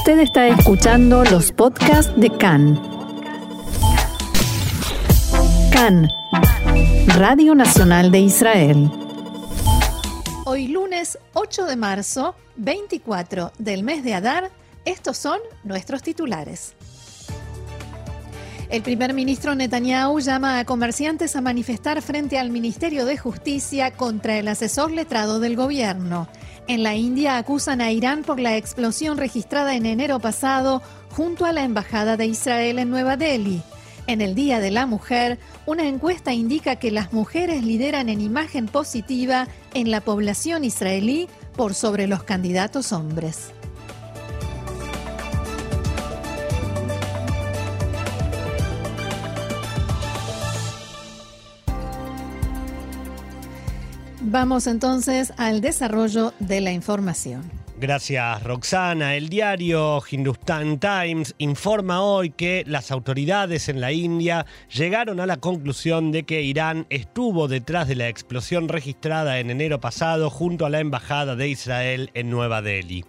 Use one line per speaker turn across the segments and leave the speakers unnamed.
Usted está escuchando los podcasts de CAN. CAN, Radio Nacional de Israel.
Hoy lunes 8 de marzo, 24 del mes de Adar, estos son nuestros titulares. El primer ministro Netanyahu llama a comerciantes a manifestar frente al Ministerio de Justicia contra el asesor letrado del gobierno. En la India acusan a Irán por la explosión registrada en enero pasado junto a la Embajada de Israel en Nueva Delhi. En el Día de la Mujer, una encuesta indica que las mujeres lideran en imagen positiva en la población israelí por sobre los candidatos hombres. Vamos entonces al desarrollo de la información.
Gracias, Roxana. El diario Hindustan Times informa hoy que las autoridades en la India llegaron a la conclusión de que Irán estuvo detrás de la explosión registrada en enero pasado junto a la Embajada de Israel en Nueva Delhi.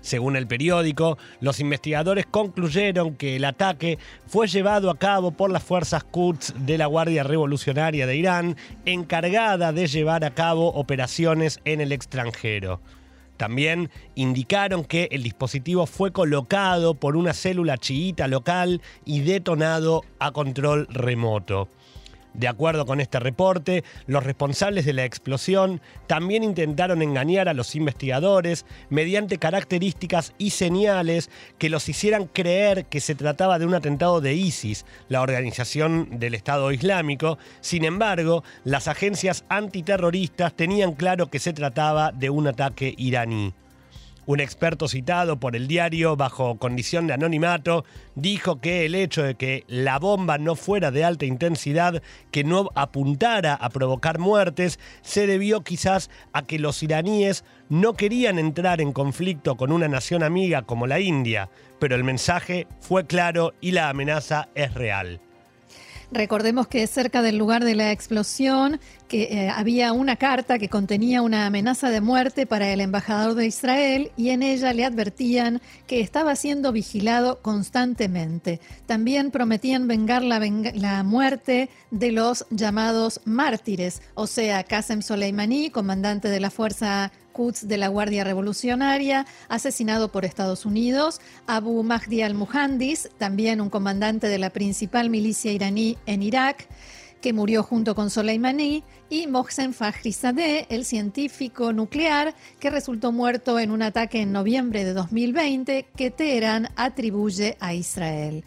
Según el periódico, los investigadores concluyeron que el ataque fue llevado a cabo por las fuerzas Quds de la Guardia Revolucionaria de Irán, encargada de llevar a cabo operaciones en el extranjero. También indicaron que el dispositivo fue colocado por una célula chiita local y detonado a control remoto. De acuerdo con este reporte, los responsables de la explosión también intentaron engañar a los investigadores mediante características y señales que los hicieran creer que se trataba de un atentado de ISIS, la organización del Estado Islámico. Sin embargo, las agencias antiterroristas tenían claro que se trataba de un ataque iraní. Un experto citado por el diario bajo condición de anonimato dijo que el hecho de que la bomba no fuera de alta intensidad, que no apuntara a provocar muertes, se debió quizás a que los iraníes no querían entrar en conflicto con una nación amiga como la India, pero el mensaje fue claro y la amenaza es real.
Recordemos que cerca del lugar de la explosión que eh, había una carta que contenía una amenaza de muerte para el embajador de Israel y en ella le advertían que estaba siendo vigilado constantemente. También prometían vengar la, muerte de los llamados mártires, o sea, Qasem Soleimani, comandante de la fuerza de la Guardia Revolucionaria, asesinado por Estados Unidos, Abu Mahdi al-Muhandis, también un comandante de la principal milicia iraní en Irak, que murió junto con Soleimani, y Mohsen Fakhrizadeh, el científico nuclear que resultó muerto en un ataque en noviembre de 2020 que Teherán atribuye a Israel.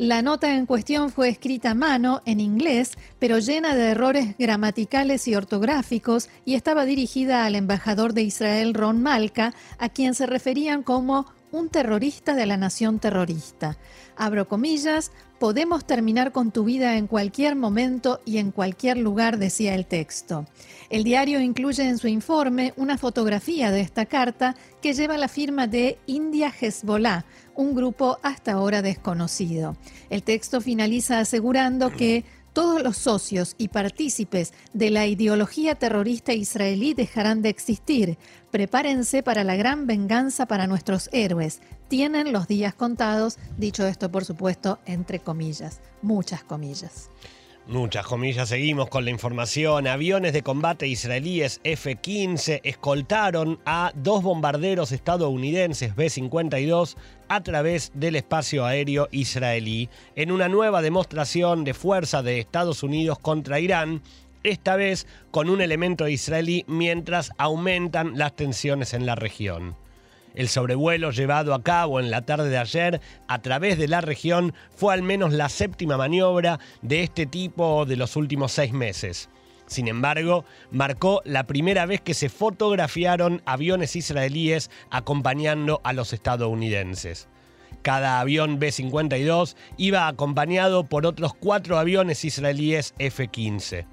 La nota en cuestión fue escrita a mano, en inglés, pero llena de errores gramaticales y ortográficos y estaba dirigida al embajador de Israel, Ron Malka, a quien se referían como un terrorista de la nación terrorista. Abro comillas, podemos terminar con tu vida en cualquier momento y en cualquier lugar, decía el texto. El diario incluye en su informe una fotografía de esta carta que lleva la firma de India Hezbollah, un grupo hasta ahora desconocido. El texto finaliza asegurando que todos los socios y partícipes de la ideología terrorista israelí dejarán de existir. Prepárense para la gran venganza para nuestros héroes. Tienen los días contados, dicho esto por supuesto entre comillas, muchas comillas.
Muchas comillas, seguimos con la información. Aviones de combate israelíes F-15 escoltaron a dos bombarderos estadounidenses B-52 a través del espacio aéreo israelí en una nueva demostración de fuerza de Estados Unidos contra Irán, esta vez con un elemento israelí mientras aumentan las tensiones en la región. El sobrevuelo llevado a cabo en la tarde de ayer a través de la región fue al menos la séptima maniobra de este tipo de los últimos seis meses. Sin embargo, marcó la primera vez que se fotografiaron aviones israelíes acompañando a los estadounidenses. Cada avión B-52 iba acompañado por otros cuatro aviones israelíes F-15.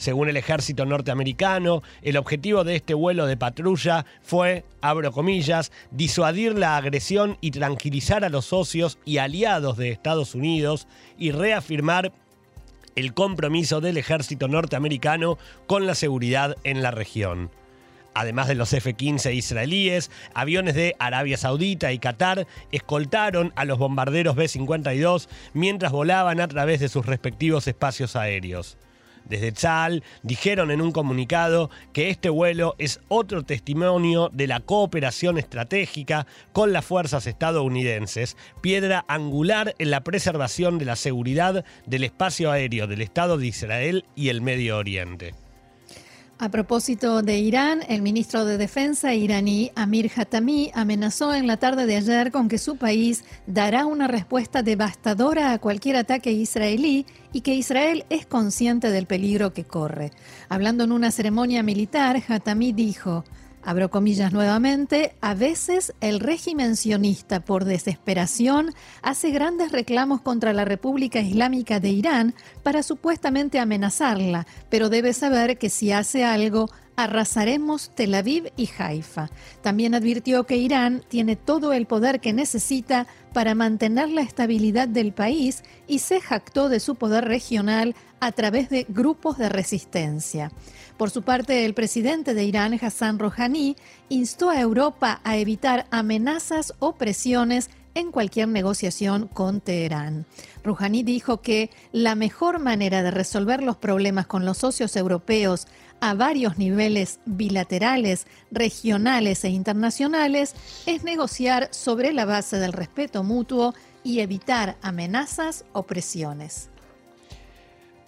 Según el ejército norteamericano, el objetivo de este vuelo de patrulla fue, abro comillas, disuadir la agresión y tranquilizar a los socios y aliados de Estados Unidos y reafirmar el compromiso del ejército norteamericano con la seguridad en la región. Además de los F-15 israelíes, aviones de Arabia Saudita y Qatar escoltaron a los bombarderos B-52 mientras volaban a través de sus respectivos espacios aéreos. Desde Tzal dijeron en un comunicado que este vuelo es otro testimonio de la cooperación estratégica con las fuerzas estadounidenses, piedra angular en la preservación de la seguridad del espacio aéreo del Estado de Israel y el Medio Oriente.
A propósito de Irán, el ministro de Defensa iraní Amir Hatami amenazó en la tarde de ayer con que su país dará una respuesta devastadora a cualquier ataque israelí y que Israel es consciente del peligro que corre. Hablando en una ceremonia militar, Hatami dijo, Abro comillas nuevamente, a veces el régimen sionista por desesperación hace grandes reclamos contra la República Islámica de Irán para supuestamente amenazarla, pero debe saber que si hace algo, arrasaremos Tel Aviv y Haifa. También advirtió que Irán tiene todo el poder que necesita para mantener la estabilidad del país y se jactó de su poder regional a través de grupos de resistencia. Por su parte, el presidente de Irán, Hassan Rouhani, instó a Europa a evitar amenazas o presiones en cualquier negociación con Teherán. Rouhani dijo que la mejor manera de resolver los problemas con los socios europeos a varios niveles bilaterales, regionales e internacionales es negociar sobre la base del respeto mutuo y evitar amenazas o presiones.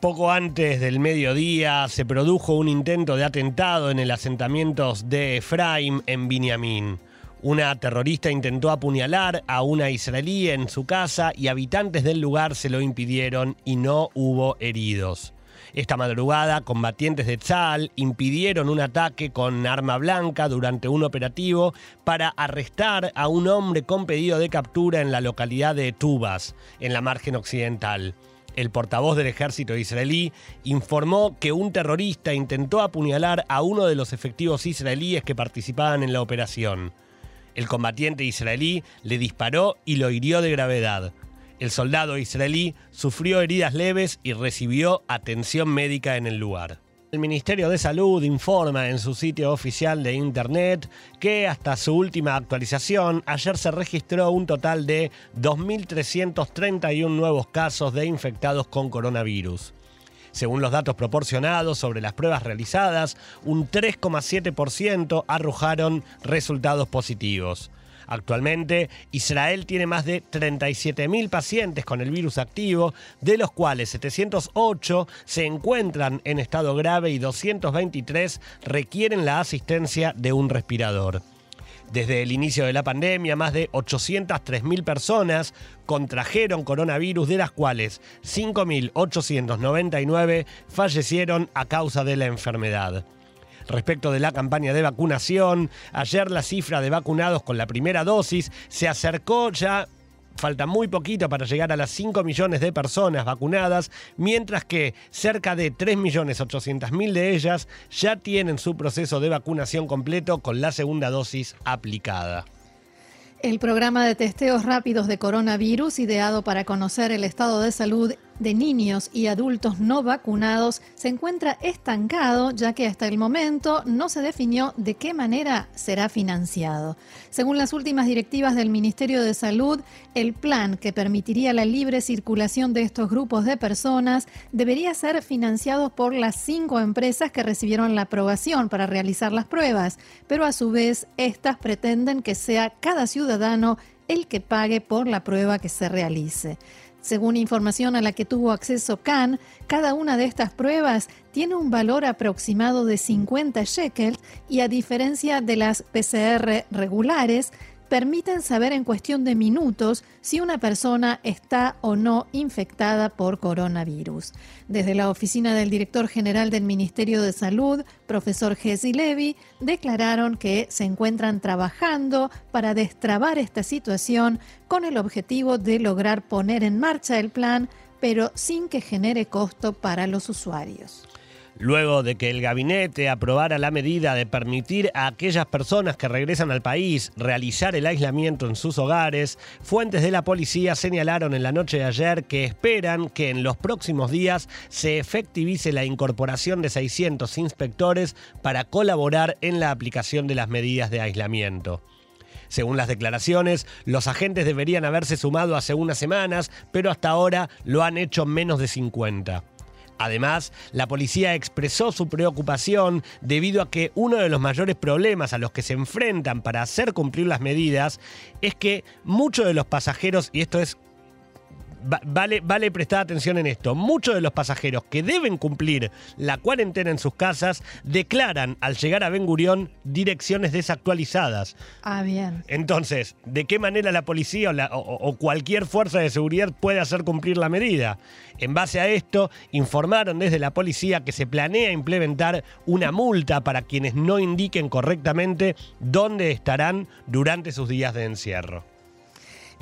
Poco antes del mediodía se produjo un intento de atentado en el asentamiento de Efraim en Binyamin. Una terrorista intentó apuñalar a una israelí en su casa y habitantes del lugar se lo impidieron y no hubo heridos. Esta madrugada, combatientes de Tzal impidieron un ataque con arma blanca durante un operativo para arrestar a un hombre con pedido de captura en la localidad de Tubas, en la margen occidental el portavoz del ejército israelí, informó que un terrorista intentó apuñalar a uno de los efectivos israelíes que participaban en la operación. El combatiente israelí le disparó y lo hirió de gravedad. El soldado israelí sufrió heridas leves y recibió atención médica en el lugar. El Ministerio de Salud informa en su sitio oficial de Internet que hasta su última actualización, ayer se registró un total de 2.331 nuevos casos de infectados con coronavirus. Según los datos proporcionados sobre las pruebas realizadas, un 3,7% arrojaron resultados positivos. Actualmente, Israel tiene más de 37.000 pacientes con el virus activo, de los cuales 708 se encuentran en estado grave y 223 requieren la asistencia de un respirador. Desde el inicio de la pandemia, más de 803.000 personas contrajeron coronavirus, de las cuales 5.899 fallecieron a causa de la enfermedad. Respecto de la campaña de vacunación, ayer la cifra de vacunados con la primera dosis se acercó ya falta muy poquito para llegar a las 5 millones de personas vacunadas, mientras que cerca de 3.800.000 de ellas ya tienen su proceso de vacunación completo con la segunda dosis aplicada.
El programa de testeos rápidos de coronavirus, ideado para conocer el estado de salud de niños y adultos no vacunados se encuentra estancado ya que hasta el momento no se definió de qué manera será financiado. Según las últimas directivas del Ministerio de Salud, el plan que permitiría la libre circulación de estos grupos de personas debería ser financiado por las cinco empresas que recibieron la aprobación para realizar las pruebas, pero a su vez estas pretenden que sea cada ciudadano el que pague por la prueba que se realice. Según información a la que tuvo acceso Khan, cada una de estas pruebas tiene un valor aproximado de 50 shekels y a diferencia de las PCR regulares, permiten saber en cuestión de minutos si una persona está o no infectada por coronavirus. Desde la oficina del director general del Ministerio de Salud, profesor Jesse Levy, declararon que se encuentran trabajando para destrabar esta situación con el objetivo de lograr poner en marcha el plan, pero sin que genere costo para los usuarios.
Luego de que el gabinete aprobara la medida de permitir a aquellas personas que regresan al país realizar el aislamiento en sus hogares, fuentes de la policía señalaron en la noche de ayer que esperan que en los próximos días se efectivice la incorporación de 600 inspectores para colaborar en la aplicación de las medidas de aislamiento. Según las declaraciones, los agentes deberían haberse sumado hace unas semanas, pero hasta ahora lo han hecho menos de 50. Además, la policía expresó su preocupación debido a que uno de los mayores problemas a los que se enfrentan para hacer cumplir las medidas es que muchos de los pasajeros, y esto es vale, vale prestar atención en esto. Muchos de los pasajeros que deben cumplir la cuarentena en sus casas declaran al llegar a Ben Gurión direcciones desactualizadas.
Ah, bien.
Entonces, ¿de qué manera la policía o, o cualquier fuerza de seguridad puede hacer cumplir la medida? En base a esto, informaron desde la policía que se planea implementar una multa para quienes no indiquen correctamente dónde estarán durante sus días de encierro.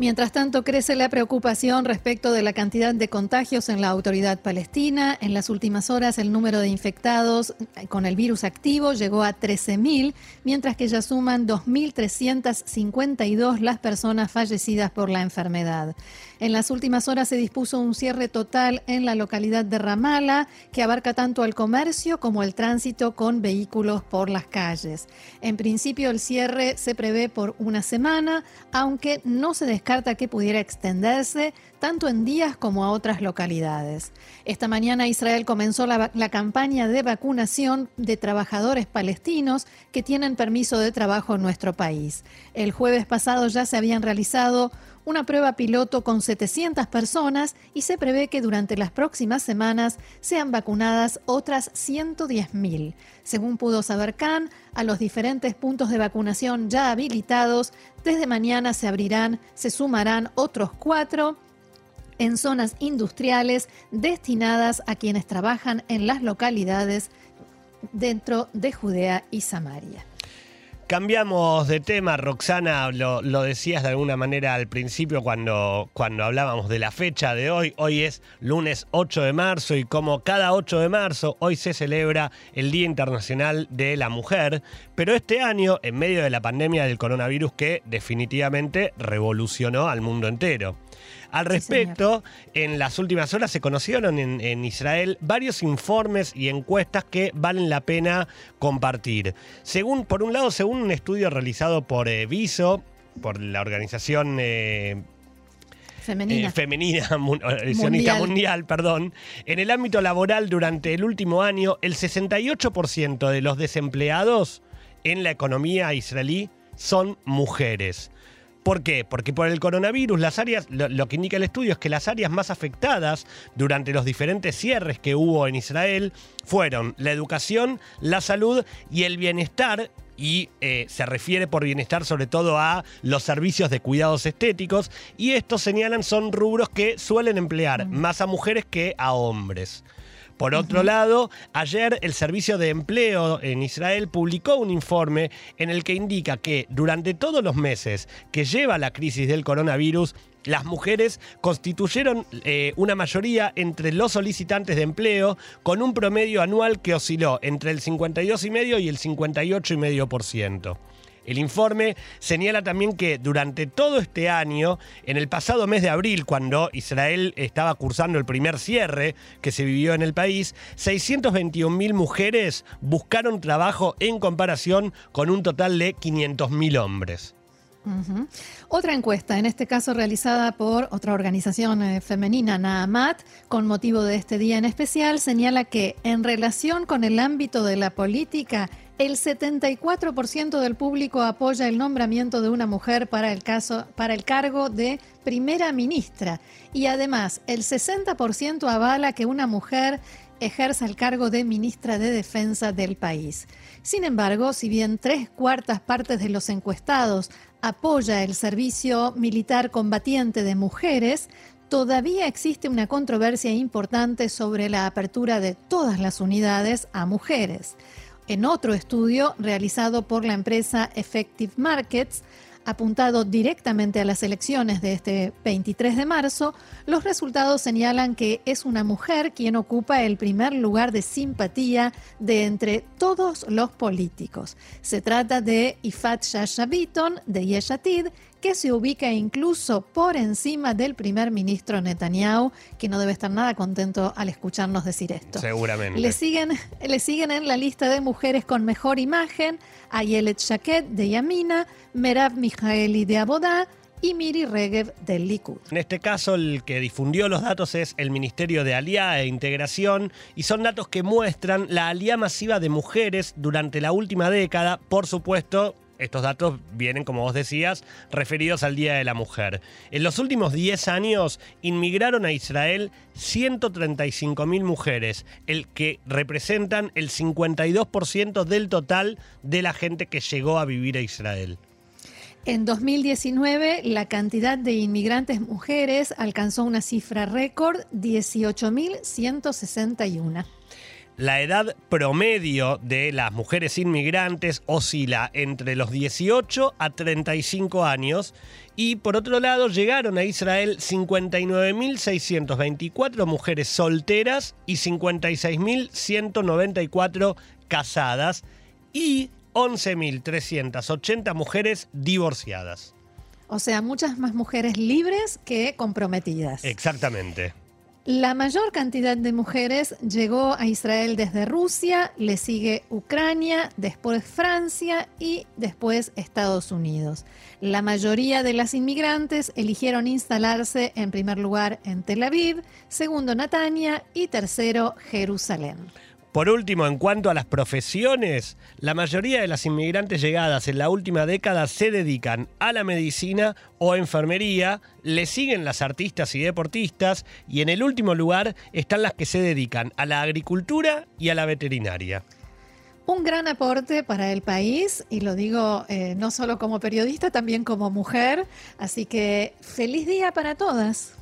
Mientras tanto, crece la preocupación respecto de la cantidad de contagios en la autoridad palestina. En las últimas horas, el número de infectados con el virus activo llegó a 13.000, mientras que ya suman 2.352 las personas fallecidas por la enfermedad. En las últimas horas se dispuso un cierre total en la localidad de Ramala, que abarca tanto el comercio como el tránsito con vehículos por las calles. En principio, el cierre se prevé por una semana, aunque no se descarta carta que pudiera extenderse tanto en días como a otras localidades. Esta mañana Israel comenzó la, la, campaña de vacunación de trabajadores palestinos que tienen permiso de trabajo en nuestro país. El jueves pasado ya se habían realizado una prueba piloto con 700 personas y se prevé que durante las próximas semanas sean vacunadas otras 110.000. Según pudo saber Khan, a los diferentes puntos de vacunación ya habilitados, desde mañana se abrirán, se sumarán otros cuatro en zonas industriales destinadas a quienes trabajan en las localidades dentro de Judea y Samaria.
Cambiamos de tema, Roxana, lo, decías de alguna manera al principio cuando, cuando hablábamos de la fecha de hoy. Hoy es lunes 8 de marzo y como cada 8 de marzo, hoy se celebra el Día Internacional de la Mujer, pero este año, en medio de la pandemia del coronavirus que definitivamente revolucionó al mundo entero. Al respecto, en las últimas horas se conocieron en, Israel varios informes y encuestas que valen la pena compartir. Según, por un lado, según un estudio realizado por eh, Viso, por la organización eh,
femenina,
eh, femenina mundial. mundial, perdón, en el ámbito laboral durante el último año, el 68% de los desempleados en la economía israelí son mujeres. ¿Por qué? Porque por el coronavirus, las áreas, lo, que indica el estudio es que las áreas más afectadas durante los diferentes cierres que hubo en Israel fueron la educación, la salud y el bienestar y eh, se refiere por bienestar sobre todo a los servicios de cuidados estéticos y estos señalan son rubros que suelen emplear mm. más a mujeres que a hombres. Por otro lado, ayer el Servicio de Empleo en Israel publicó un informe en el que indica que durante todos los meses que lleva la crisis del coronavirus, las mujeres constituyeron eh, una mayoría entre los solicitantes de empleo con un promedio anual que osciló entre el 52,5 y el 58,5%. El informe señala también que durante todo este año, en el pasado mes de abril, cuando Israel estaba cursando el primer cierre que se vivió en el país, 621.000 mujeres buscaron trabajo en comparación con un total de 500.000 hombres.
Otra encuesta, en este caso realizada por otra organización eh, femenina, Naamat, con motivo de este día en especial, señala que en relación con el ámbito de la política, el 74% del público apoya el nombramiento de una mujer para el, caso, para el cargo de primera ministra y además el 60% avala que una mujer ejerza el cargo de ministra de Defensa del país. Sin embargo, si bien tres cuartas partes de los encuestados apoya el servicio militar combatiente de mujeres, todavía existe una controversia importante sobre la apertura de todas las unidades a mujeres. En otro estudio realizado por la empresa Effective Markets, apuntado directamente a las elecciones de este 23 de marzo, los resultados señalan que es una mujer quien ocupa el primer lugar de simpatía de entre todos los políticos. Se trata de Ifat Shasha Bitton de Yeshatid, que se ubica incluso por encima del primer ministro Netanyahu, que no debe estar nada contento al escucharnos decir esto.
Seguramente.
Le siguen, le siguen en la lista de mujeres con mejor imagen Ayelet Shaked de Yamina, Merav Mijaeli de Abodá y Miri Regev del Likud.
En este caso, el que difundió los datos es el Ministerio de Aliá e Integración y son datos que muestran la aliá masiva de mujeres durante la última década, por supuesto, estos datos vienen, como vos decías, referidos al Día de la Mujer. En los últimos 10 años inmigraron a Israel 135.000 mujeres, el que representan el 52% del total de la gente que llegó a vivir a Israel.
En 2019, la cantidad de inmigrantes mujeres alcanzó una cifra récord, 18.161.
La edad promedio de las mujeres inmigrantes oscila entre los 18 a 35 años y por otro lado llegaron a Israel 59.624 mujeres solteras y 56.194 casadas y 11.380 mujeres divorciadas.
O sea, muchas más mujeres libres que comprometidas.
Exactamente.
La mayor cantidad de mujeres llegó a Israel desde Rusia, le sigue Ucrania, después Francia y después Estados Unidos. La mayoría de las inmigrantes eligieron instalarse en primer lugar en Tel Aviv, segundo Natania y tercero Jerusalén.
Por último, en cuanto a las profesiones, la mayoría de las inmigrantes llegadas en la última década se dedican a la medicina o enfermería, le siguen las artistas y deportistas y en el último lugar están las que se dedican a la agricultura y a la veterinaria.
Un gran aporte para el país, y lo digo eh, no solo como periodista, también como mujer. Así que feliz día para todas.